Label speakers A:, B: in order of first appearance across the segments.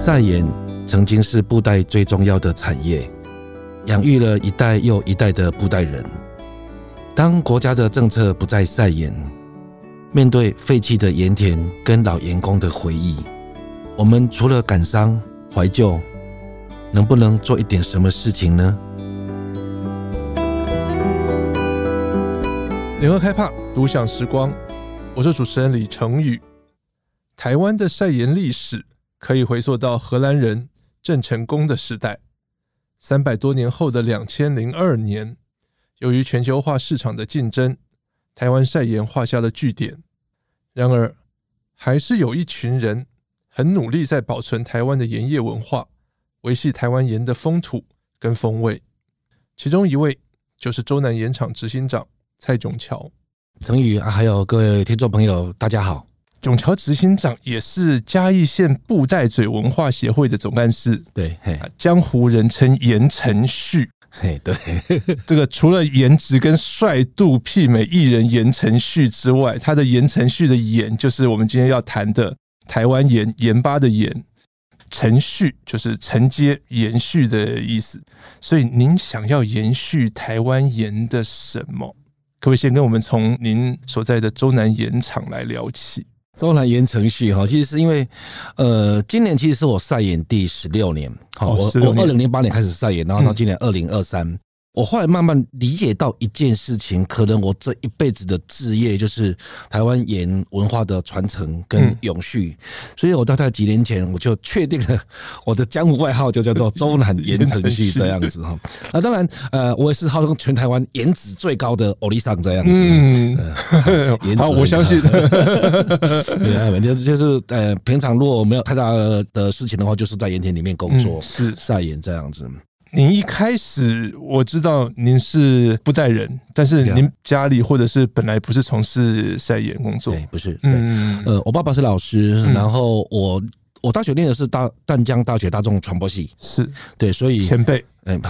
A: 晒盐曾经是布袋最重要的产业，养育了一代又一代的布袋人。当国家的政策不再晒盐，面对废弃的盐田跟老盐工的回忆，我们除了感伤怀旧，能不能做一点什么事情呢？
B: 联合开帕独享时光，我是主持人李成宇。台湾的晒盐历史可以回溯到荷兰人郑成功的时代。三百多年后的两千零二年，由于全球化市场的竞争，台湾晒盐画下了句点。然而，还是有一群人很努力在保存台湾的盐业文化，维系台湾盐的风土跟风味。其中一位就是周南盐场执行长蔡炯桥。
A: 承宇啊，还有各位听众朋友，大家好。
B: 炯桥执行长也是嘉义县布袋嘴文化协会的总干事，
A: 对，嘿，
B: 江湖人称言承旭，
A: 嘿，对，
B: 这个除了颜值跟帅度媲美艺人言承旭之外，他的言承旭的言就是我们今天要谈的台湾盐盐巴的盐，承旭就是承接延续的意思，所以您想要延续台湾盐的什么？可不可以先跟我们从您所在的中南盐场来聊起？
A: 洲南盐程序哈，其实是因为，呃，今年其实是我赛演第十六年，好，我我二零零八年开始赛演，然后到今年二零二三。我后来慢慢理解到一件事情，可能我这一辈子的志业就是台湾盐文化的传承跟永续，所以我大概几年前我就确定了我的江湖外号就叫做周南盐程序这样子哈。啊，当然，呃，我也是号称全台湾颜值最高的欧丽桑这样子。
B: 嗯，好，我相信。
A: 就是呃，平常如果没有太大的事情的话，就是在盐田里面工作，
B: 是
A: 晒盐这样子。
B: 您一开始我知道您是布袋人，但是您家里或者是本来不是从事晒盐工作，
A: 对，不是，嗯，呃，我爸爸是老师，然后我我大学念的是大淡江大学大众传播系，
B: 是。
A: 对，所以
B: 前辈，
A: 嗯，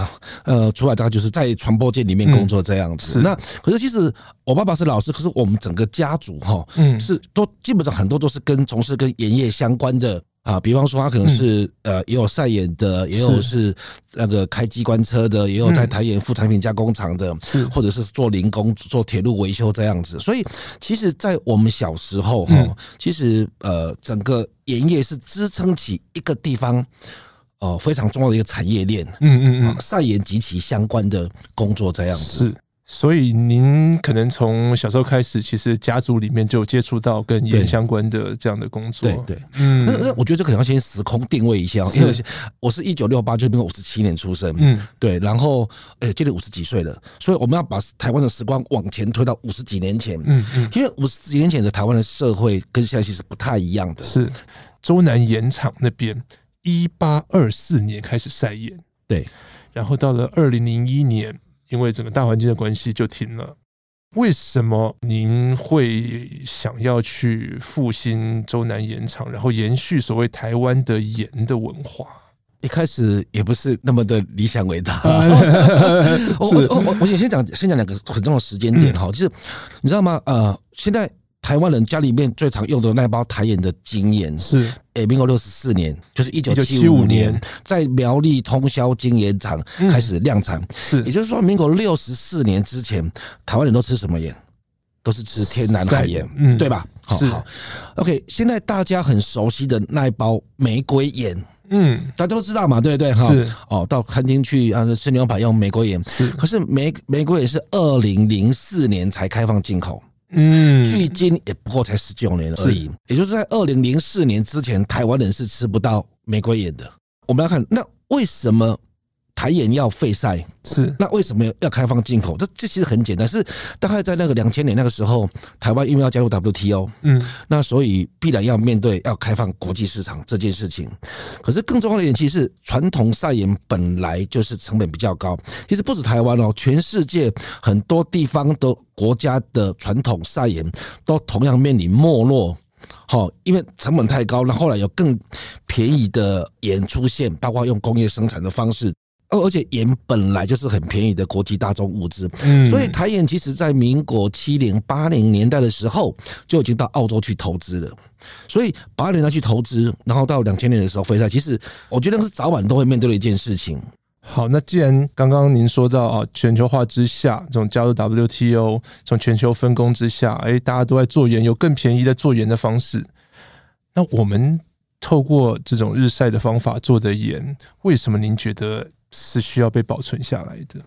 A: 呃，出来大概就是在传播界里面工作这样子。那可是其实我爸爸是老师，可是我们整个家族哈，嗯，是都基本上很多都是跟从事跟盐业相关的。啊，比方说他可能是呃，也有晒盐的，也有是那个开机关车的，也有在台盐副产品加工厂的，或者是做零工、做铁路维修这样子。所以，其实，在我们小时候哈，其实呃，整个盐业是支撑起一个地方哦非常重要的一个产业链。嗯嗯嗯，晒盐及其相关的工作这样子。
B: 所以您可能从小时候开始，其实家族里面就接触到跟盐相关的这样的工作。
A: 对对，嗯，那那我觉得这可能要先时空定位一下，因为我是一九六八，就是民国五十七年出生，嗯，对，然后诶，今年五十几岁了，所以我们要把台湾的时光往前推到五十几年前，嗯嗯，因为五十几年前的台湾的社会跟现在其实不太一样的。
B: 是。周南盐场那边，一八二四年开始晒盐，
A: 对，
B: 然后到了二零零一年。因为整个大环境的关系，就停了。为什么您会想要去复兴周南盐场，然后延续所谓台湾的盐的文化？
A: 一开始也不是那么的理想伟大。我我我我先讲先讲两个很重要的时间点哈，就是你知道吗？呃，现在。台湾人家里面最常用的那包台盐的精盐是，诶，民国六十四年，就是一九七五年，在苗栗通宵精盐厂开始量产。是，也就是说，民国六十四年之前，台湾人都吃什么盐？都是吃天然海盐，嗯，对吧？是。好，OK，现在大家很熟悉的那一包玫瑰盐，嗯，大家都知道嘛，对不对？哈，哦，到餐厅去啊，吃牛排用玫瑰盐，是。可是玫玫瑰也是二零零四年才开放进口。嗯，距今也不过才十九年而已，也就是在二零零四年之前，台湾人是吃不到玫瑰盐的。我们来看，那为什么？台盐要废晒是，那为什么要开放进口？这这其实很简单，是大概在那个两千年那个时候，台湾因为要加入 WTO，嗯，那所以必然要面对要开放国际市场这件事情。可是更重要的一点，其实是传统晒盐本来就是成本比较高。其实不止台湾哦，全世界很多地方的国家的传统晒盐都同样面临没落。好，因为成本太高，那后来有更便宜的盐出现，包括用工业生产的方式。而且盐本来就是很便宜的国际大众物资，嗯，所以台盐其实在民国七零八零年代的时候就已经到澳洲去投资了，所以八零年代去投资，然后到两千年的时候废赛，其实我觉得是早晚都会面对的一件事情。
B: 好，那既然刚刚您说到啊，全球化之下，这种加入 WTO，从全球分工之下，哎，大家都在做盐，有更便宜的做盐的方式，那我们透过这种日晒的方法做的盐，为什么您觉得？是需要被保存下来的。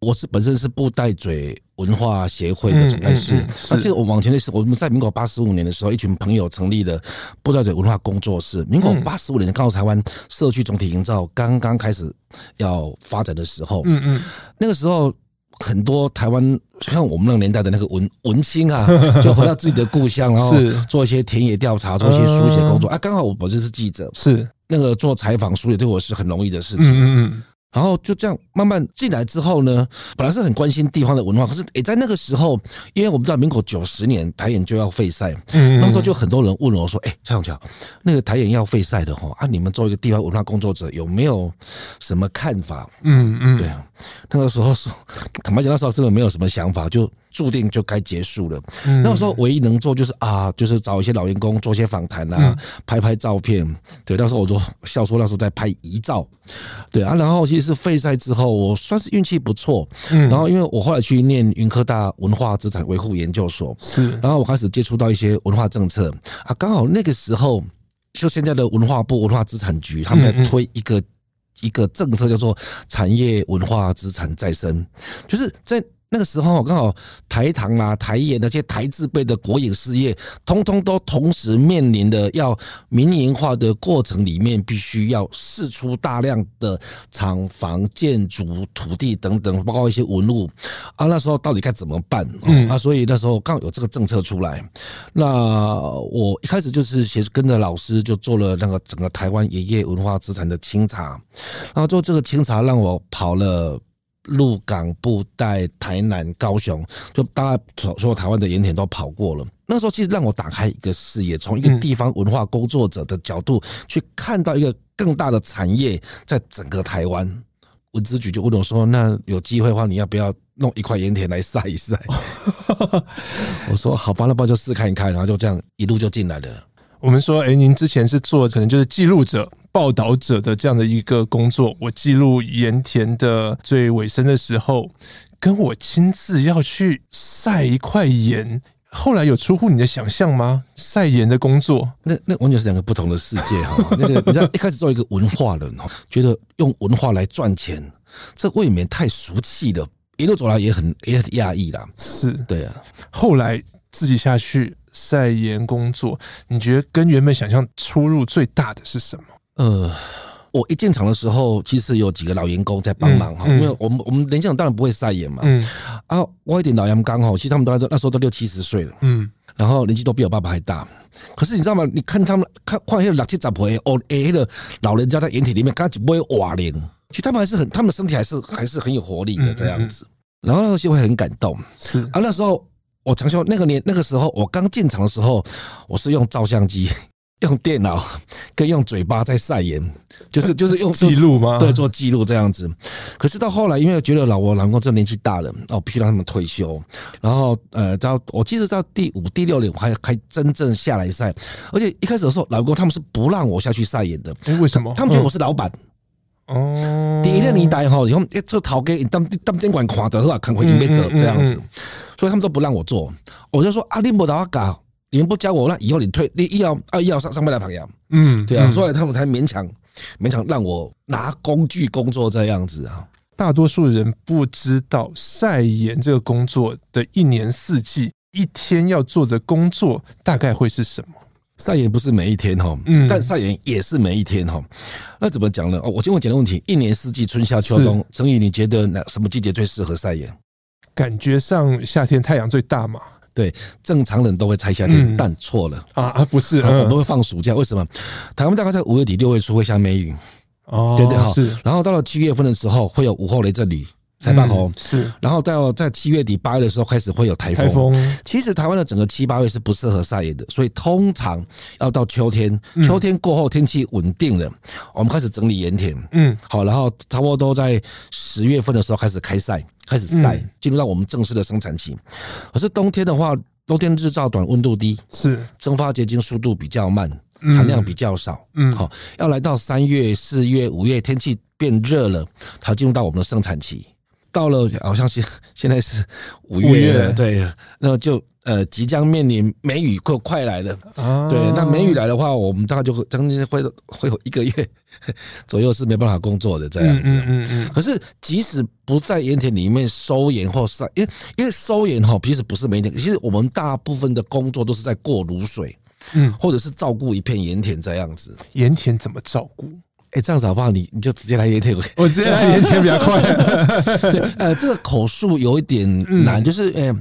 A: 我是本身是布袋嘴文化协会的总干事，而且我往前的是我们在民国八十五年的时候，一群朋友成立了布袋嘴文化工作室。民国八十五年，刚好台湾社区总体营造刚刚开始要发展的时候，嗯嗯，那个时候很多台湾像我们那个年代的那个文文青啊，就回到自己的故乡，然后做一些田野调查，做一些书写工作啊。刚好我本身是记者，是。那个做采访书也对我是很容易的事情。嗯嗯。然后就这样慢慢进来之后呢，本来是很关心地方的文化，可是也在那个时候，因为我们知道民国九十年台演就要废赛，嗯，那时候就很多人问我说：“哎，蔡永强，那个台演要废赛的话，啊，你们作为一个地方文化工作者，有没有什么看法？”嗯嗯，对啊，那个时候说坦白讲，那时候真的没有什么想法，就。注定就该结束了。那个时候唯一能做就是啊，就是找一些老员工做一些访谈啊，拍拍照片。对，那时候我都笑说那时候在拍遗照。对啊，然后其实是废赛之后，我算是运气不错。然后因为我后来去念云科大文化资产维护研究所，然后我开始接触到一些文化政策啊，刚好那个时候就现在的文化部文化资产局他们在推一个一个政策叫做产业文化资产再生，就是在。那个时候刚好台糖啊、台盐那些台字辈的国营事业，通通都同时面临的要民营化的过程里面，必须要释出大量的厂房、建筑、土地等等，包括一些文物啊。那时候到底该怎么办？嗯啊，所以那时候刚好有这个政策出来。那我一开始就是其实跟着老师就做了那个整个台湾盐业文化资产的清查，然后做这个清查让我跑了。鹿港、布袋、台南、高雄，就大概所所有台湾的盐田都跑过了。那时候其实让我打开一个视野，从一个地方文化工作者的角度去看到一个更大的产业，在整个台湾。文资局就问我说：“那有机会的话，你要不要弄一块盐田来晒一晒？”我说：“好吧，那不就试看一看。”然后就这样一路就进来了。
B: 我们说，哎，您之前是做可能就是记录者、报道者的这样的一个工作。我记录盐田的最尾声的时候，跟我亲自要去晒一块盐，后来有出乎你的想象吗？晒盐的工作，
A: 那那完全是两个不同的世界哈。那个你知道，一开始做一个文化人哦，觉得用文化来赚钱，这未免太俗气了。一路走来也很也很讶异啦。
B: 是
A: 对啊，
B: 后来自己下去。晒盐工作，你觉得跟原本想象出入最大的是什么？
A: 呃，我一进场的时候，其实有几个老员工在帮忙哈，因为我们我们年轻人当然不会晒眼嘛，嗯。啊，我一点老盐刚好，其实他们都那时候都六七十岁了，嗯，然后年纪都比我爸爸还大，可是你知道吗？你看他们看换一个六七十岁哦，哎，那个老人家在盐田里面，刚不会瓦零，其实他们还是很，他们的身体还是还是很有活力的这样子，然后那时候会很感动，是。啊，那时候。我常说，那个年那个时候，我刚进场的时候，我是用照相机、用电脑 跟用嘴巴在晒盐，就是 就是用
B: 记录吗？
A: 对，做记录这样子。可是到后来，因为觉得老我老公这年纪大了，哦，必须让他们退休。然后呃，到我其实到第五、第六年，我还还真正下来晒。而且一开始的时候，老公他们是不让我下去晒盐的。
B: 为什么？
A: 他们觉得我是老板。哦，第一个年代吼，以后这头家当当监管垮的是吧，看会没走这样子，所以他们都不让我做。我就说啊，你不让我搞，你们不教我，那以后你退，你又要啊要上上班的朋友。嗯，对啊，所以他们才勉强勉强让我拿工具工作这样子啊。
B: 大多数人不知道晒盐这个工作的一年四季，一天要做的工作大概会是什么？
A: 晒盐不是每一天哈，嗯，但晒盐也是每一天哈。那怎么讲呢？哦，我先问简单问题：一年四季，春夏秋冬，陈宇，你觉得哪什么季节最适合晒盐？
B: 感觉上夏天太阳最大嘛。
A: 对，正常人都会猜夏天，但错了
B: 啊啊！不是，
A: 我们会放暑假。为什么？台湾大概在五月底六月初会下梅雨哦，对对哈。是，然后到了七月份的时候会有午后雷阵雨，塞坝河
B: 是，
A: 然后到在七月底八月的时候开始会有台风。
B: 风
A: 其实台湾的整个七八月是不适合晒盐的，所以通常要到秋天，秋天过后天气稳定了，我们开始整理盐田。嗯，好，然后差不多都在十月份的时候开始开晒，开始晒，进入到我们正式的生产期。可是冬天的话，冬天日照短，温度低，
B: 是
A: 蒸发结晶速度比较慢，产量比较少。嗯，好，要来到三月、四月、五月，天气变热了，才进入到我们的生产期。到了，好像是现在是五月，月，对，那就呃即将面临梅雨快快来了。啊，对，那梅雨来的话，我们大概就会将近会会有一个月左右是没办法工作的这样子。嗯嗯，嗯。可是即使不在盐田里面收盐或晒，因为因为收盐哈，其实不是每天，其实我们大部分的工作都是在过卤水，嗯，或者是照顾一片盐田这样子。
B: 盐田怎么照顾？
A: 哎，这样子好不好？你你就直接来盐田，
B: 我直接来盐田比较快。
A: 对，呃，这个口述有一点难，就是，哎，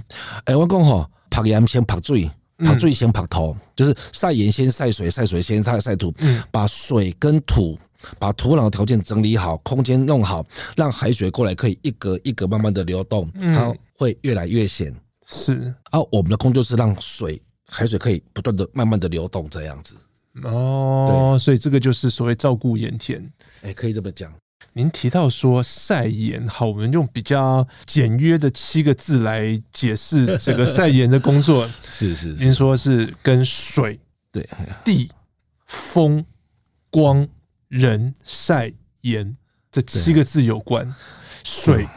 A: 哎，我讲吼，曝盐先晒水，曝水先曝土，就是晒盐先晒水，晒水先晒晒土，把水跟土，把土壤的条件整理好，空间弄好，让海水过来可以一格一格慢慢的流动，它会越来越咸。
B: 是，
A: 啊，我们的工作是让水海水可以不断的慢慢的流动，这样子。
B: 哦，所以这个就是所谓照顾盐田，
A: 哎，可以这么讲。
B: 您提到说晒盐，好，我们用比较简约的七个字来解释这个晒盐的工作。
A: 是是，
B: 您说是跟水、
A: 对
B: 地、风、光、人、晒、盐这七个字有关。水、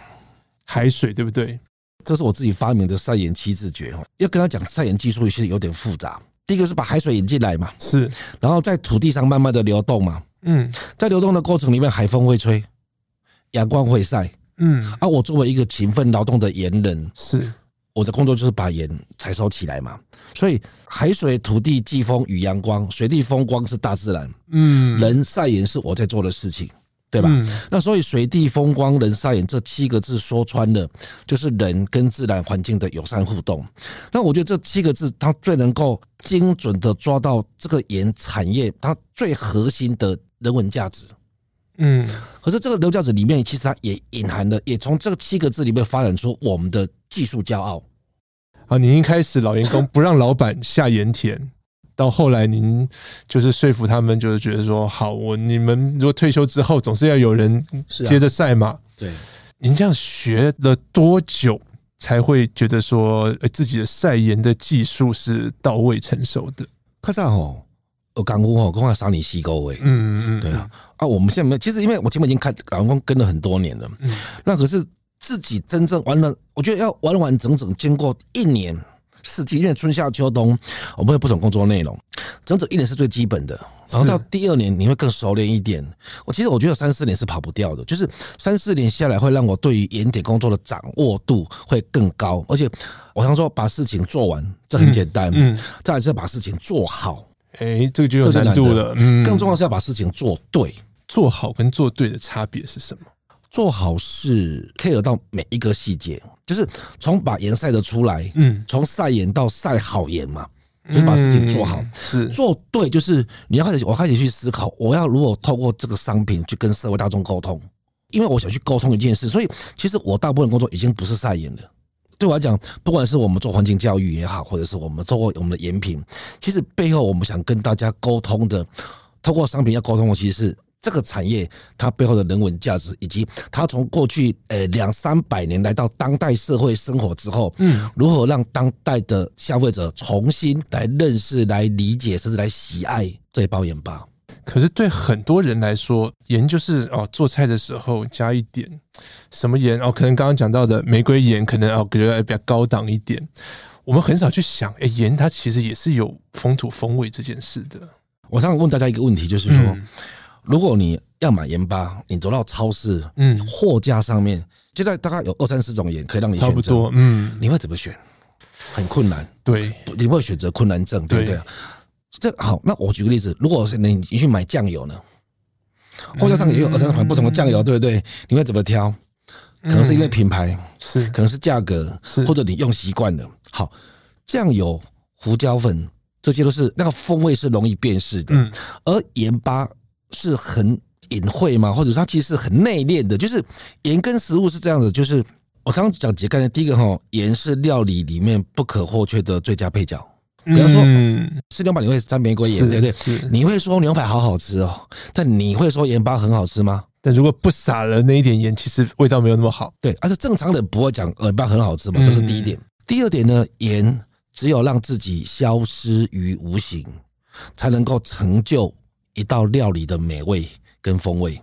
B: 海水，对不对？
A: 这是我自己发明的晒盐七字诀哦。要跟他讲晒盐技术，其实有点复杂。第一个是把海水引进来嘛，
B: 是，
A: 然后在土地上慢慢的流动嘛，嗯，在流动的过程里面，海风会吹，阳光会晒，嗯，而我作为一个勤奋劳动的盐人，
B: 是，
A: 我的工作就是把盐采收起来嘛，所以海水、土地、季风与阳光，水地风光是大自然，嗯，人晒盐是我在做的事情。对吧？那所以水地风光人晒盐这七个字说穿了，就是人跟自然环境的友善互动。那我觉得这七个字，它最能够精准的抓到这个盐产业它最核心的人文价值。嗯，可是这个人文价值里面，其实它也隐含了，也从这个七个字里面发展出我们的技术骄傲。
B: 啊，您一开始老员工不让老板下盐田。到后来，您就是说服他们，就是觉得说，好，我你们如果退休之后，总是要有人接着晒嘛。
A: 对，
B: 您这样学了多久才会觉得说，自己的晒盐的技术是到位成熟的？
A: 看这样哦，我刚刚哦，刚刚三年四个月，嗯嗯嗯，对啊，啊，我们现在没，其实因为我前面已经看老员工跟了很多年了，嗯，那可是自己真正完了，我觉得要完完整整经过一年。四季，因为春夏秋冬，我们会有不同工作内容。整整一年是最基本的，然后到第二年你会更熟练一点。我其实我觉得三四年是跑不掉的，就是三四年下来会让我对于盐点工作的掌握度会更高。而且我常说，把事情做完这很简单，嗯，再来是要把事情做好，
B: 哎，这个就有难度了。嗯，
A: 更重要是要把事情做对，
B: 做好跟做对的差别是什么？
A: 做好是 care 到每一个细节，就是从把盐晒得出来，嗯，从晒盐到晒好盐嘛，就是把事情做好。是做对，就是你要开始，我开始去思考，我要如果透过这个商品去跟社会大众沟通，因为我想去沟通一件事，所以其实我大部分工作已经不是晒盐了。对我来讲，不管是我们做环境教育也好，或者是我们做过我们的盐品，其实背后我们想跟大家沟通的，透过商品要沟通的，其实是。这个产业它背后的人文价值，以及它从过去呃两三百年来到当代社会生活之后，嗯，如何让当代的消费者重新来认识、来理解，甚至来喜爱这一包盐巴？
B: 可是对很多人来说，盐就是哦，做菜的时候加一点什么盐哦，可能刚刚讲到的玫瑰盐，可能哦觉得比较高档一点。我们很少去想，哎，盐它其实也是有风土风味这件事的。
A: 我常常问大家一个问题，就是说。嗯如果你要买盐巴，你走到超市，嗯，货架上面现在大概有二三十种盐可以让你选择，差不多，嗯，你会怎么选？很困难，
B: 对，
A: 你会选择困难症，对不对？这好，那我举个例子，如果是你你去买酱油呢？货架上也有二三十款不同的酱油，对不对？你会怎么挑？可能是因为品牌，是，可能是价格，是，或者你用习惯了。好，酱油、胡椒粉这些都是那个风味是容易辨识的，嗯，而盐巴。是很隐晦嘛，或者它其实是很内敛的。就是盐跟食物是这样子，就是我刚刚讲几个概念，第一个哈，盐是料理里面不可或缺的最佳配角。比方说，吃牛排你会沾玫瑰盐，对不对？你会说牛排好好吃哦，但你会说盐巴很好吃吗？
B: 但如果不撒了那一点盐，其实味道没有那么好。
A: 对，而且正常人不会讲盐巴很好吃嘛，这是第一点。第二点呢，盐只有让自己消失于无形，才能够成就一道料理的美味跟风味。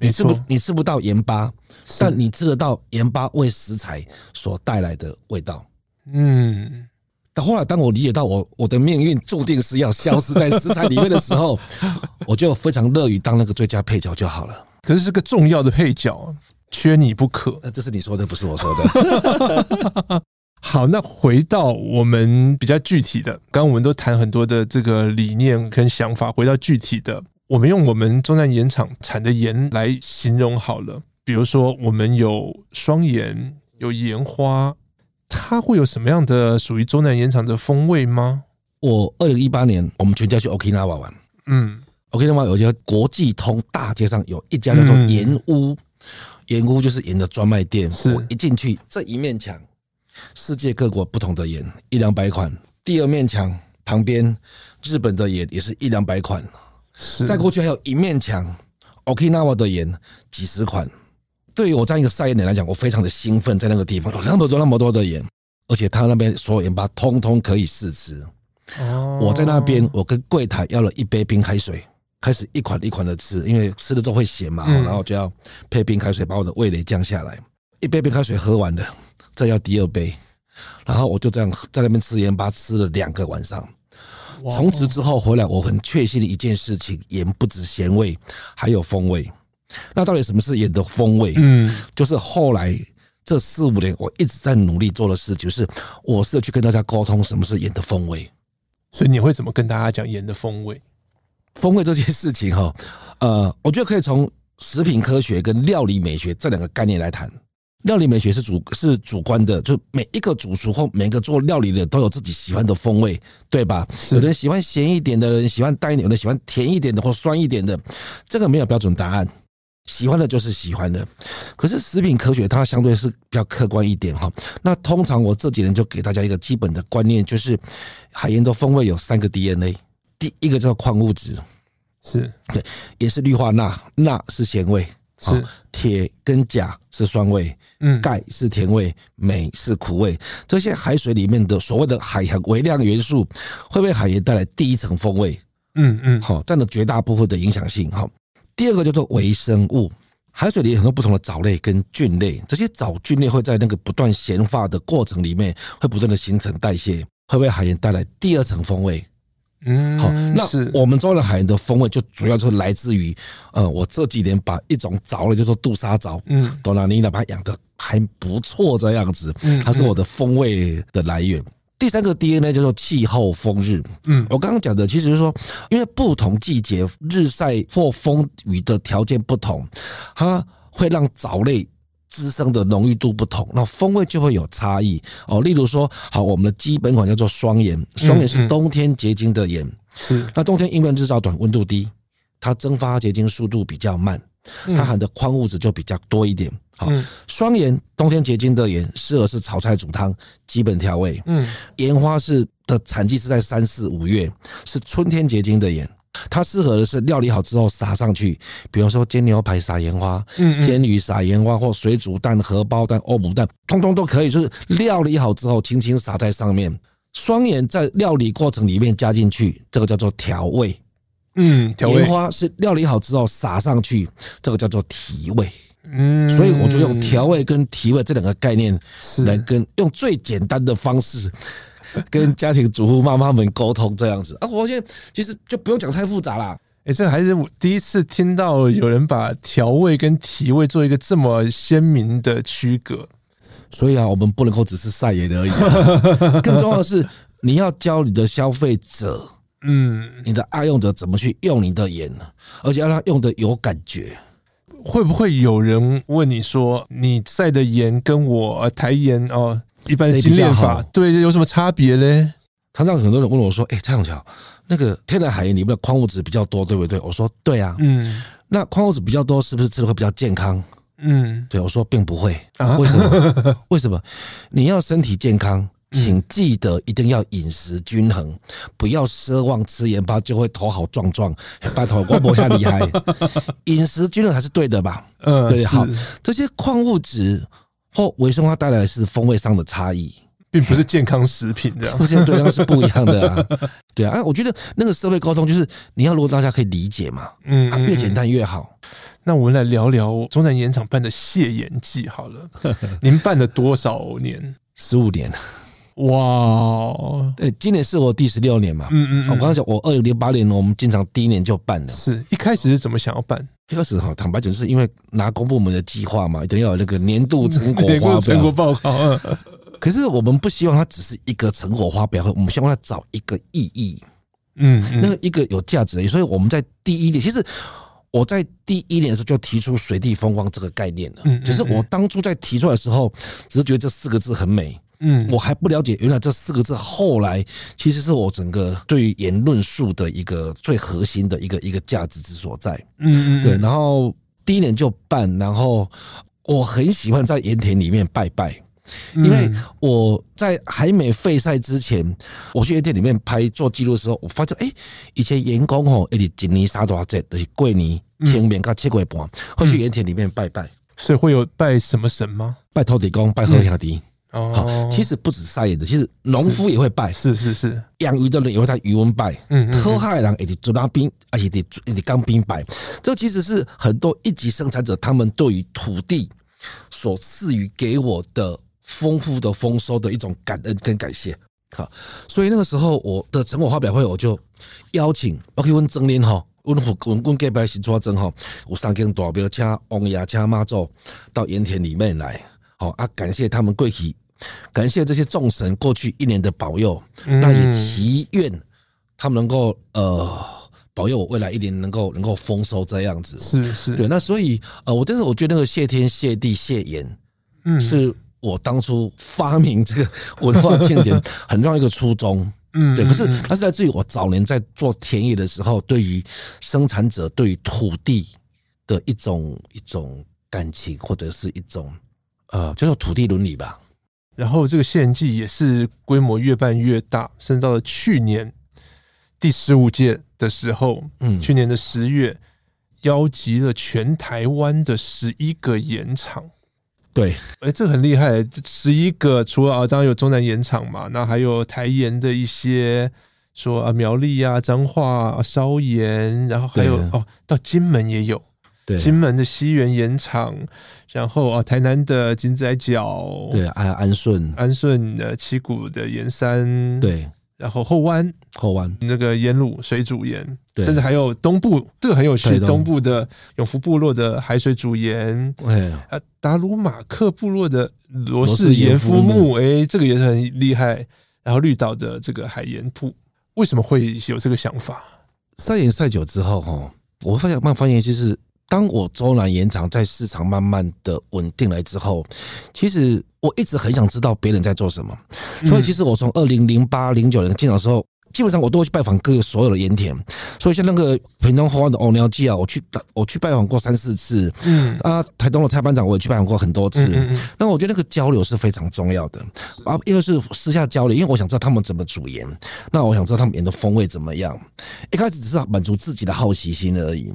A: 你吃不，你吃不到盐巴，但你吃得到盐巴为食材所带来的味道。嗯。但后来，当我理解到我我的命运注定是要消失在食材里面的时候，我就非常乐于当那个最佳配角就好了。
B: 可是是个重要的配角，缺你不可。
A: 那这是你说的，不是我说的。
B: 好，那回到我们比较具体的，刚刚我们都谈很多的这个理念跟想法。回到具体的，我们用我们中南盐场产的盐来形容好了。比如说，我们有双盐，有盐花。它会有什么样的属于中南盐场的风味吗？
A: 我二零一八年，我们全家去 Okinawa 玩。嗯，Okinawa 有一家国际通大街上有一家叫做盐屋，盐屋就是盐的专卖店。我一进去，这一面墙，世界各国不同的盐一两百款；第二面墙旁边，日本的盐也是一两百款。再过去还有一面墙，Okinawa 的盐几十款。对于我这样一个晒盐人来讲，我非常的兴奋，在那个地方有那么多那么多的盐，而且他那边所有盐巴通通可以试吃。哦，我在那边，我跟柜台要了一杯冰开水，开始一款一款的吃，因为吃了之后会咸嘛，然后就要配冰开水，把我的味蕾降下来。一杯冰开水喝完了，再要第二杯，然后我就这样在那边吃盐巴，吃了两个晚上。从此之后回来，我很确信的一件事情：盐不止咸味，还有风味。那到底什么是盐的风味？嗯，就是后来这四五年我一直在努力做的事，就是我是去跟大家沟通什么是盐的风味。
B: 所以你会怎么跟大家讲盐的风味？
A: 风味这件事情哈，呃，我觉得可以从食品科学跟料理美学这两个概念来谈。料理美学是主是主观的，就每一个主厨或每一个做料理的都有自己喜欢的风味，对吧？有人喜欢咸一点的人喜欢淡一点，有人喜欢甜一点的或酸一点的，这个没有标准答案。喜欢的就是喜欢的，可是食品科学它相对是比较客观一点哈。那通常我这几年就给大家一个基本的观念，就是海盐的风味有三个 DNA，第一个叫矿物质，是。对，也是氯化钠，钠是咸味，是。铁跟钾是酸味，嗯，钙是甜味，镁是苦味。这些海水里面的所谓的海洋微量元素，会为海盐带来第一层风味，嗯嗯，好，占了绝大部分的影响性哈。第二个叫做微生物，海水里有很多不同的藻类跟菌类，这些藻菌类会在那个不断咸化的过程里面，会不断的形成代谢，会为海盐带来第二层风味。嗯，好，那我们中的海盐的风味就主要就是来自于，呃，我这几年把一种藻类叫做杜莎藻，嗯，多拉尼娜把它养的还不错这样子，它是我的风味的来源。第三个 DNA 叫做气候风日，嗯，我刚刚讲的其实是说，因为不同季节日晒或风雨的条件不同，它会让藻类滋生的浓郁度不同，那风味就会有差异。哦。例如说，好，我们的基本款叫做双盐，双盐是冬天结晶的盐，是。那冬天因为日照短、温度低，它蒸发结晶速度比较慢。它含的矿物质就比较多一点。好，双盐冬天结晶的盐适合是炒菜煮汤基本调味。嗯，盐花是的产季是在三四五月，是春天结晶的盐，它适合的是料理好之后撒上去，比如说煎牛排撒盐花，嗯，煎鱼撒盐花，或水煮蛋、荷包蛋、欧姆蛋，通通都可以，就是料理好之后轻轻撒在上面。双盐在料理过程里面加进去，这个叫做调味。嗯，调味花是料理好之后撒上去，这个叫做提味。嗯，所以我就用调味跟提味这两个概念来跟用最简单的方式跟家庭主妇妈妈们沟通这样子啊。我现在其实就不用讲太复杂啦。
B: 哎，这还是我第一次听到有人把调味跟提味做一个这么鲜明的区隔。
A: 所以啊，我们不能够只是晒盐而已啊，更重要的是你要教你的消费者。嗯，你的爱用者怎么去用你的盐呢？而且要让他用的有感觉。
B: 会不会有人问你说，你晒的盐跟我台盐哦，一般的精炼法，对，有什么差别呢？
A: 常常很多人问我说：“哎，蔡永桥，那个天然海盐里面的矿物质比较多，对不对？”我说：“对啊。”嗯，那矿物质比较多，是不是吃的会比较健康？嗯，对，我说并不会。为什么？为什么？你要身体健康，请记得一定要饮食均衡，不要奢望吃盐巴就会头好壮壮。拜托，我不太厉害。饮食均衡还是对的吧？嗯，对，好。这些矿物质或维生素它带来的是风味上的差异。
B: 并不是健康食品这样，
A: 不是对，那是不一样的啊。对啊，我觉得那个社会沟通就是你要如果大家可以理解嘛，嗯，越简单越好。
B: 那我们来聊聊中南盐场办的谢盐季好了。您办了多少年？
A: 十五年。哇，对，今年是我第十六年嘛。嗯嗯，我刚刚讲，我二零零八年我们经常第一年就办了。
B: 是一开始是怎么想要办？
A: 一开始哈，坦白讲，是因为拿公部门的计划嘛，一定要有那个年度成果 发表、
B: 成果报告。
A: 可是我们不希望它只是一个成果发表会，我们希望它找一个意义，嗯，那个一个有价值的。所以我们在第一年，其实我在第一年的时候就提出“水地风光”这个概念了。只是我当初在提出来的时候，只是觉得这四个字很美，嗯，我还不了解原来这四个字后来其实是我整个对于言论术的一个最核心的一个一个价值之所在。嗯嗯，对。然后第一年就办，然后我很喜欢在盐田里面拜拜。因为我在还没废赛之前，我去盐田里面拍做记录的时候，我发现，哎，以前员工吼，一直一年三大节，就是过年、清明、跟七月半，会去盐田里面拜拜。
B: 所以会有拜什么神吗？
A: 拜土地公，拜好兄弟。哦，其实不止赛盐的，其实农夫也会拜。
B: 是是是，
A: 养鱼的人也会在鱼翁拜。嗯，科海人以及做当兵，而且得得当兵拜。这其实是很多一级生产者他们对于土地所赐予给我的。丰富的丰收的一种感恩跟感谢，好，所以那个时候我的成果发表会，我就邀请，我可以问曾林哈，问问问问给白新抓曾哈，我三更大庙请王爷请妈祖到盐田里面来，好啊，感谢他们过去，感谢这些众神过去一年的保佑，那也祈愿他们能够呃保佑我未来一年能够能够丰收这样子，
B: 是是
A: 对，那所以呃，我真的我觉得那个谢天谢地谢言，嗯，是。我当初发明这个文化庆典很重要一个初衷，嗯，对。可是它是来自于我早年在做田野的时候，对于生产者、对于土地的一种一种感情，或者是一种呃，叫做土地伦理吧。
B: 然后这个谢盐季也是规模越办越大，甚至到了去年第十五届的时候，嗯，去年的十月，邀集了全台湾的十一个盐场。
A: 对，
B: 哎，这很厉害，这十一个，除了啊，当然有中南盐场嘛，那还有台盐的一些，说啊苗栗啊彰化啊烧盐，然后还有哦，到金门也有，对，金门的西园盐场，然后啊台南的金仔角，
A: 对，还有安顺，
B: 安顺的七股的盐山，
A: 对。
B: 然后后湾，
A: 后湾
B: 那个盐卤水煮盐，甚至还有东部，这个很有趣，东部的永福部落的海水煮盐，哎，啊，达鲁马克部落的罗氏盐夫木，哎，这个也是很厉害。然后绿岛的这个海盐铺，为什么会有这个想法？
A: 赛盐赛久之后，哈，我发现慢慢发现，其实。当我周南盐场在市场慢慢的稳定来之后，其实我一直很想知道别人在做什么，所以其实我从二零零八零九年进场的时候。基本上我都会去拜访各个所有的盐田，所以像那个屏东花湾的欧寮季啊，我去我去拜访过三四次。嗯啊，台东的蔡班长我也去拜访过很多次。嗯，那我觉得那个交流是非常重要的啊，一个是私下交流，因为我想知道他们怎么煮盐，那我想知道他们盐的风味怎么样。一开始只是满足自己的好奇心而已，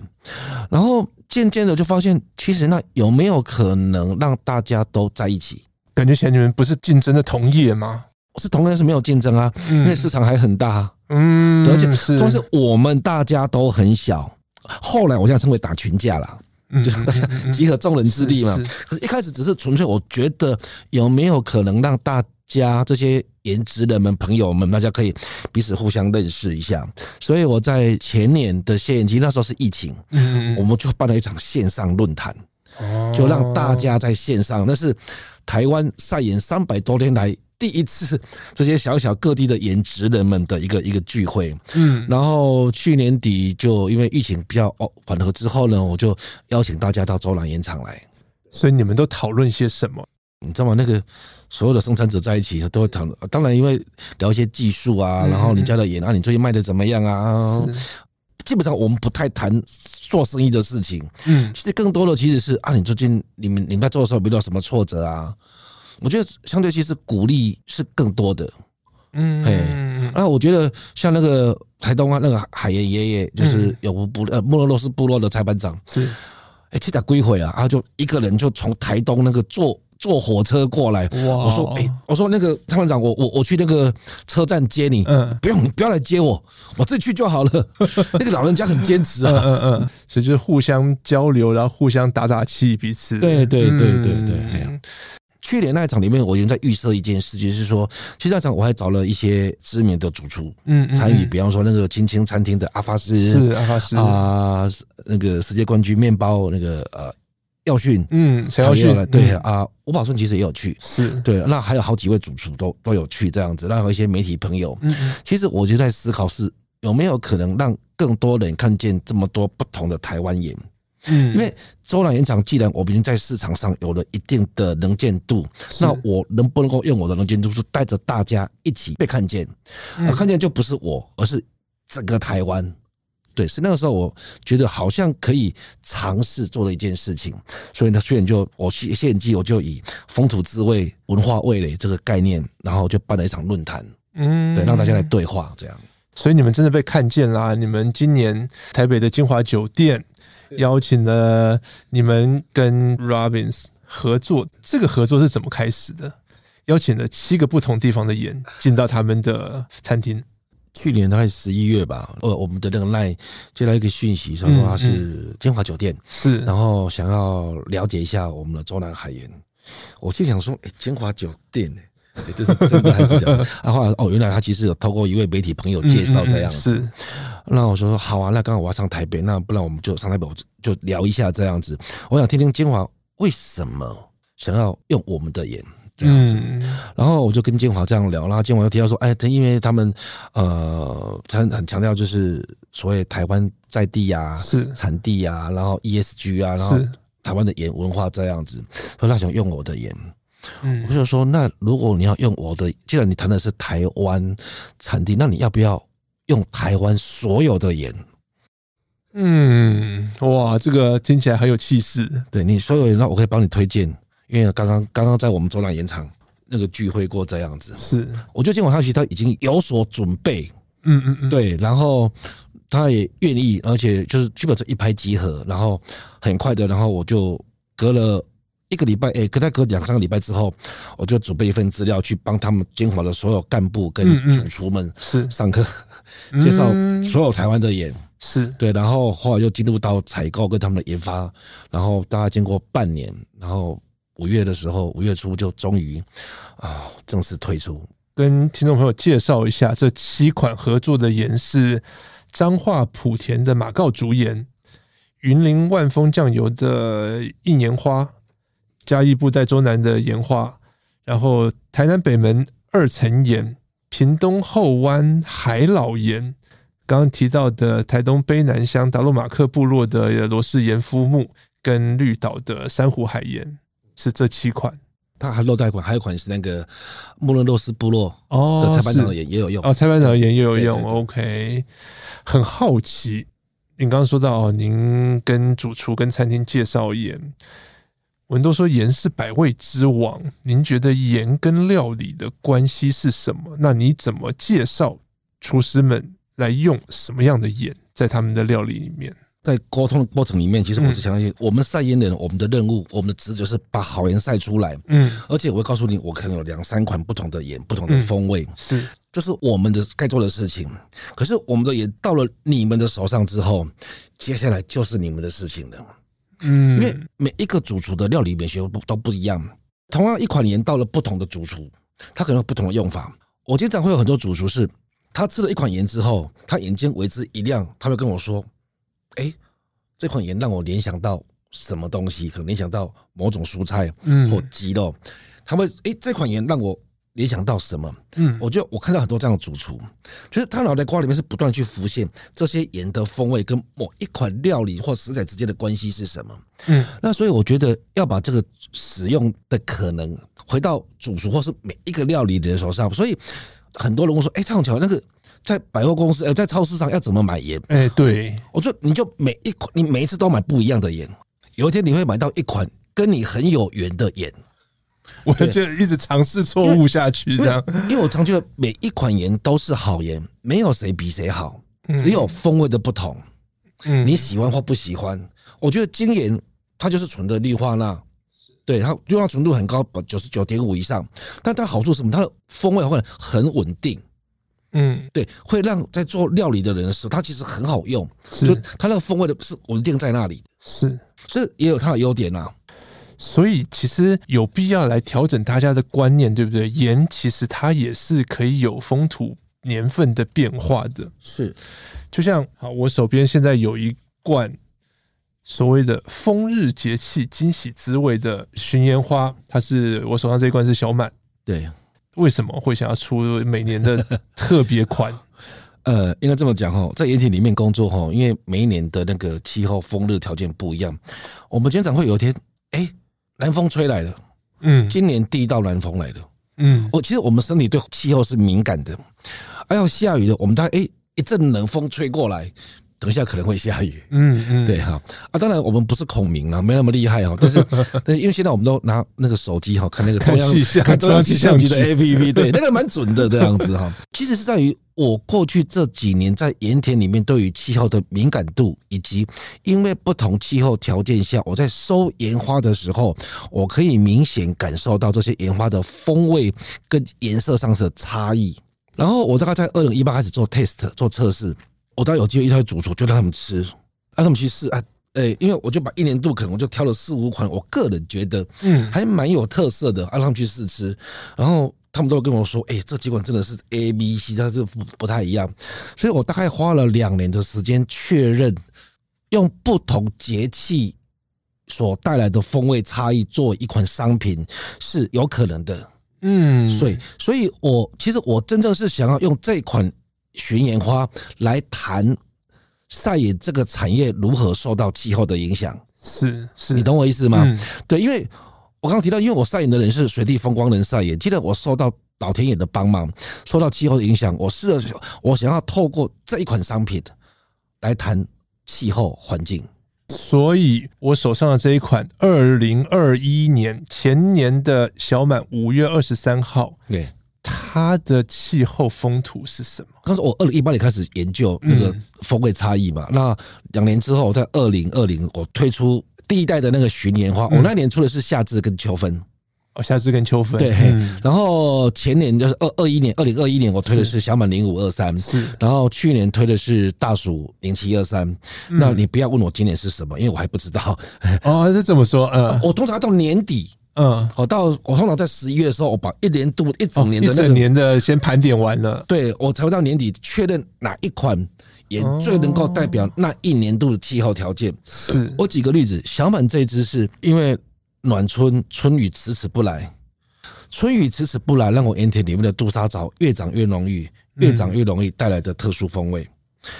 A: 然后渐渐的就发现，其实那有没有可能让大家都在一起？
B: 感觉起来你们不是竞争的同业吗？
A: 是同业是没有竞争啊，因为市场还很大，嗯，而且是，但是我们大家都很小。后来我现在称为打群架了，就 集合众人之力嘛。可是一开始只是纯粹，我觉得有没有可能让大家这些颜值人们、朋友们，大家可以彼此互相认识一下。所以我在前年的谢盐季，那时候是疫情，嗯，我们就办了一场线上论坛，就让大家在线上，那是台湾赛演三百多天来。第一次，这些小小各地的颜值人们的一个一个聚会，嗯，然后去年底就因为疫情比较哦缓和之后呢，我就邀请大家到周南演场来。
B: 所以你们都讨论些什么？
A: 你知道吗？那个所有的生产者在一起都会谈，当然因为聊一些技术啊，然后你家的盐啊，你最近卖的怎么样啊？基本上我们不太谈做生意的事情，嗯，其实更多的其实是啊，你最近你们你们在做的时候有没有什么挫折啊？我觉得相对其实鼓励是更多的，嗯，哎，那我觉得像那个台东啊，那个海盐爷爷就是有部呃莫洛洛斯部落的裁判长，是，哎，替他归回啊，然后就一个人就从台东那个坐。坐火车过来，我说，哎，我说那个参谋长，我我我去那个车站接你，嗯，不用，你不要来接我，我自己去就好了。那个老人家很坚持啊，嗯嗯，
B: 所以就是互相交流，然后互相打打气，彼此。
A: 对对对对对。去年那一场里面，我已经在预设一件事，情是说，其实那场我还找了一些知名的主厨，嗯，参与，比方说那个青青餐厅的阿发师，
B: 是阿发师啊，
A: 那个世界冠军面包那个呃。耀训，
B: 嗯，陈耀训，
A: 对啊，吴宝顺其实也有去，是。对，那还有好几位主厨都都有去这样子，然后一些媒体朋友，嗯，其实我就在思考是有没有可能让更多人看见这么多不同的台湾盐，嗯，因为洲南盐场既然我们已经在市场上有了一定的能见度，那我能不能够用我的能见度是带着大家一起被看见，看见就不是我，而是整个台湾。对，是那个时候，我觉得好像可以尝试做的一件事情，所以呢，所以就我去献祭，我就以风土滋味、文化味蕾这个概念，然后就办了一场论坛，嗯，对，让大家来对话，这样。
B: 所以你们真的被看见啦！你们今年台北的金华酒店邀请了你们跟 Robins 合作，这个合作是怎么开始的？邀请了七个不同地方的盐进到他们的餐厅。
A: 去年大概十一月吧，呃，我们的那个 LINE 接到一个讯息，说他是金华酒店，是，然后想要了解一下我们的中南海盐。我就想说，哎，金华酒店，哎，这是真的 还是假的？啊，后来哦，原来他其实有透过一位媒体朋友介绍这样子。是，那我说好啊，那刚好我要上台北，那不然我们就上台北，我就聊一下这样子。我想听听金华为什么想要用我们的盐。这样子，然后我就跟建华这样聊，然后建华又提到说，哎，他因为他们呃，他很强调就是所谓台湾在地啊，是产地啊，然后 ESG 啊，然后台湾的盐文化这样子，所以他想用我的盐。嗯，我就说，那如果你要用我的，既然你谈的是台湾产地，那你要不要用台湾所有的盐？
B: 嗯，哇，这个听起来很有气势。
A: 对你所有人，那我可以帮你推荐。因为刚刚刚刚在我们洲南盐场那个聚会过这样子，是，我觉得今晚他其实他已经有所准备，嗯嗯嗯，对，然后他也愿意，而且就是基本上一拍即合，然后很快的，然后我就隔了一个礼拜，哎，隔他隔两三个礼拜之后，我就准备一份资料去帮他们金华的所有干部跟主厨们是。上课介绍所有台湾的盐，是。对，然后后来又进入到采购跟他们的研发，然后大概经过半年，然后。五月的时候，五月初就终于啊正式推出。
B: 跟听众朋友介绍一下，这七款合作的盐是彰化埔田的马告竹盐、云林万丰酱油的一年花、嘉义布袋洲南的盐花，然后台南北门二层盐、屏东后湾海老盐，刚刚提到的台东卑南乡达洛马克部落的罗氏盐肤木，跟绿岛的珊瑚海盐。是这七款，
A: 它还漏带一款，还有一款是那个莫勒洛斯部落的裁判长的盐也有用
B: 哦，裁判长的盐也有用。OK，很好奇，您刚刚说到哦，您跟主厨跟餐厅介绍盐，我们都说盐是百味之王，您觉得盐跟料理的关系是什么？那你怎么介绍厨师们来用什么样的盐在他们的料理里面？
A: 在沟通的过程里面，其实我只相信，我们晒盐人，我们的任务，我们的职责是把好盐晒出来。嗯，而且我会告诉你，我可能有两三款不同的盐，不同的风味。是，这是我们的该做的事情。可是我们的盐到了你们的手上之后，接下来就是你们的事情了。嗯，因为每一个主厨的料理美学不都不一样。同样一款盐到了不同的主厨，他可能有不同的用法。我经常会有很多主厨是，他吃了一款盐之后，他眼睛为之一亮，他会跟我说。哎、欸，这款盐让我联想到什么东西？可能联想到某种蔬菜或鸡肉。他们哎，这款盐让我联想到什么？嗯，我觉得我看到很多这样的主厨，就是他脑袋瓜里面是不断去浮现这些盐的风味跟某一款料理或食材之间的关系是什么。嗯，那所以我觉得要把这个使用的可能回到主厨或是每一个料理的人手上。所以很多人会说：“哎，蔡巧，那个在百货公司呃，在超市上要怎么买盐？”
B: 哎，对，
A: 我说你就每一款，你每一次都买不一样的盐，有一天你会买到一款跟你很有缘的盐。
B: 我就一直尝试错误下去，这样，
A: 因为我常觉得每一款盐都是好盐，没有谁比谁好，只有风味的不同。嗯，你喜欢或不喜欢，我觉得精盐它就是纯的氯化钠，对，它氯化纯度很高，九十九点五以上，但它好处是什么？它的风味会很稳定，嗯，对，会让在做料理的人的时候，它其实很好用，就它那个风味的是稳定在那里，
B: 是，
A: 所以也有它的优点啊。
B: 所以其实有必要来调整大家的观念，对不对？盐其实它也是可以有风土年份的变化的。
A: 是，
B: 就像好，我手边现在有一罐所谓的“风日节气惊喜滋味”的寻盐花，它是我手上这一罐是小满。
A: 对，
B: 为什么会想要出每年的特别款？
A: 呃，应该这么讲哈，在盐田里面工作哈，因为每一年的那个气候风热条件不一样，我们经常会有一天，哎。南风吹来了，嗯，今年第一道南风来了，嗯，我其实我们身体对气候是敏感的，哎，呦下雨了，我们大概哎一阵冷风吹过来，等一下可能会下雨，嗯嗯，对哈，啊，当然我们不是孔明啊，没那么厉害哈，但是 但是因为现在我们都拿那个手机哈看那个中央气象看中央气象局。的 APP，对，那个蛮准的这样子哈，其实是在于。我过去这几年在盐田里面，对于气候的敏感度，以及因为不同气候条件下，我在收盐花的时候，我可以明显感受到这些盐花的风味跟颜色上的差异。然后我大概在二零一八开始做 test 做测试，我当有机会一台主厨就让他们吃，让他们去试啊，诶，因为我就把一年度可能我就挑了四五款，我个人觉得嗯还蛮有特色的，让他们去试吃，然后。他们都跟我说：“哎，这几款真的是 A、B、C，它是不不太一样。”所以我大概花了两年的时间确认，用不同节气所带来的风味差异做一款商品是有可能的。嗯，所以，所以我其实我真正是想要用这款寻盐花来谈晒盐这个产业如何受到气候的影响。
B: 是，是
A: 你懂我意思吗？对，因为。我刚刚提到，因为我晒盐的人是水地风光人晒盐，记得我受到老天爷的帮忙，受到气候的影响，我试着我想要透过这一款商品来谈气候环境。
B: 所以我手上的这一款二零二一年前年的小满五月二十三号，对它的气候风土是什么？
A: 刚才我二零一八年开始研究那个风味差异嘛，那两年之后在二零二零我推出。第一代的那个巡年花，我那年出的是夏至跟秋分，
B: 哦，夏至跟秋分，
A: 对。然后前年就是二二一年，二零二一年我推的是小满零五二三，是。然后去年推的是大暑零七二三。那你不要问我今年是什么，因为我还不知道。
B: 哦，是这么说，呃，
A: 我通常到年底，嗯，我到我通常在十一月的时候，我把一年度一整年的、那个、
B: 一整年的先盘点完了，
A: 对，我才会到年底确认哪一款。也最能够代表那一年度的气候条件。是我举个例子，小满这一支是因为暖春，春雨迟迟不来，春雨迟迟不来，让我盐田里面的杜莎藻越长越浓郁，越长越容易带来的特殊风味。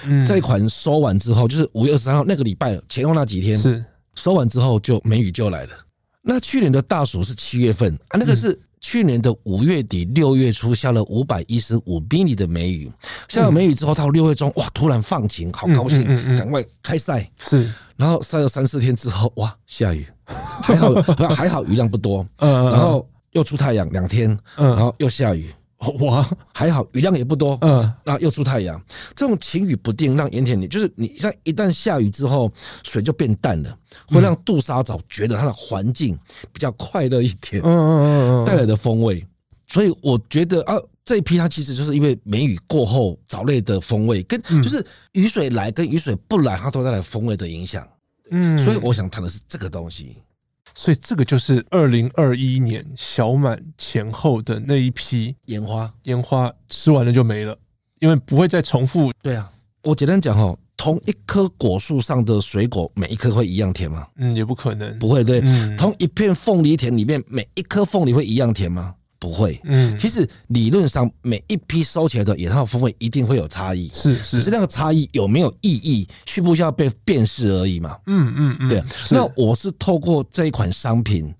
A: 嗯，这一款收完之后，就是五月二十三号那个礼拜前后那几天，是收完之后就梅雨就来了。那去年的大暑是七月份啊，那个是。去年的五月底六月初下了五百一十五毫米的梅雨，下了梅雨之后到六月中，哇，突然放晴，好高兴，赶快开晒。是，然后晒了三四天之后，哇，下雨，还好还好雨量不多，嗯，然后又出太阳两天，嗯，然后又下雨。哇，还好雨量也不多，嗯，那又出太阳，这种晴雨不定，让盐田里就是你像一旦下雨之后，水就变淡了，会让杜莎藻觉得它的环境比较快乐一点，嗯嗯嗯，带来的风味。所以我觉得啊，这一批它其实就是因为梅雨过后藻类的风味，跟就是雨水来跟雨水不来，它都带来风味的影响。嗯，所以我想谈的是这个东西。
B: 所以这个就是二零二一年小满前后的那一批
A: 烟花，
B: 烟花吃完了就没了，因为不会再重复。
A: 对啊，我简单讲哈，同一棵果树上的水果，每一颗会一样甜吗？
B: 嗯，也不可能，
A: 不会。对，同一片凤梨田里面，每一颗凤梨会一样甜吗？不会。嗯，其实理论上每一批收起来的野套风味一定会有差异，
B: 是是，
A: 只是那个差异有没有意义，需不需要被辨识而已嘛。
B: 嗯嗯嗯，
A: 对。那我是透过这一款商品，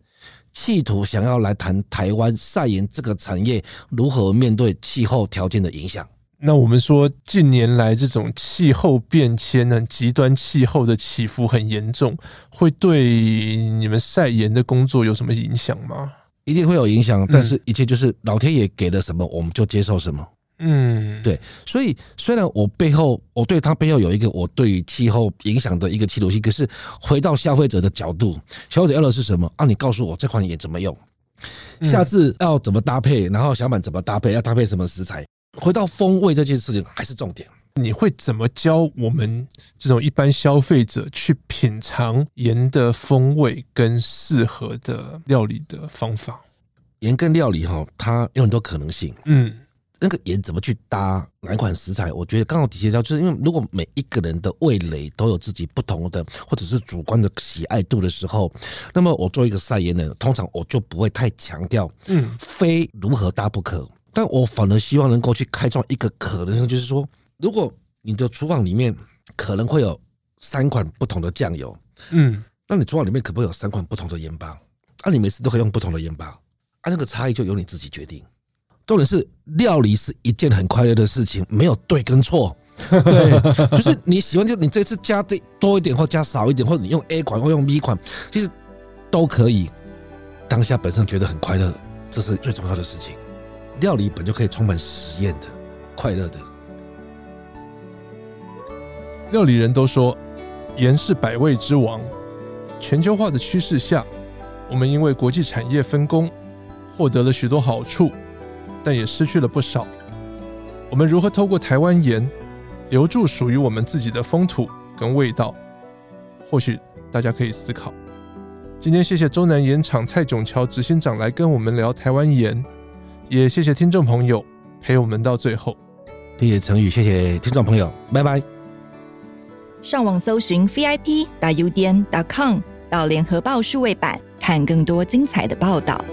A: 企图想要来谈台湾晒盐这个产业如何面对气候条件的影响。
B: 那我们说，近年来这种气候变迁呢，极端气候的起伏很严重，会对你们晒盐的工作有什么影响吗？
A: 一定会有影响，但是一切就是老天爷给了什么，我们就接受什么。嗯，对。所以虽然我背后，我对他背后有一个我对于气候影响的一个企图心，可是回到消费者的角度，消费者要的是什么啊？你告诉我这款也怎么用，下次要怎么搭配，然后小满怎么搭配，要搭配什么食材？回到风味这件事情还是重点。
B: 你会怎么教我们这种一般消费者去品尝盐的风味跟适合的料理的方法？
A: 盐跟料理哈，它有很多可能性。嗯，那个盐怎么去搭哪款食材？我觉得刚好提及到，就是因为如果每一个人的味蕾都有自己不同的或者是主观的喜爱度的时候，那么我做一个晒盐人，通常我就不会太强调，嗯，非如何搭不可。但我反而希望能够去开创一个可能性，就是说，如果你的厨房里面可能会有三款不同的酱油，嗯，那你厨房里面可不可以有三款不同的盐巴？啊，你每次都可以用不同的盐巴，啊，那个差异就由你自己决定。重点是料理是一件很快乐的事情，没有对跟错，对，就是你喜欢就你这次加的多一点或加少一点，或者你用 A 款或用 B 款，其实都可以。当下本身觉得很快乐，这是最重要的事情。料理本就可以充满实验的、快乐的。
B: 料理人都说，盐是百味之王。全球化的趋势下，我们因为国际产业分工，获得了许多好处，但也失去了不少。我们如何透过台湾盐，留住属于我们自己的风土跟味道？或许大家可以思考。今天谢谢中南盐场蔡炯桥执行长来跟我们聊台湾盐。也谢谢听众朋友陪我们到最后，
A: 谢谢承宇，谢谢听众朋友，拜拜。
C: 上网搜寻 vip.udn.com 到联合报数位版，看更多精彩的报道。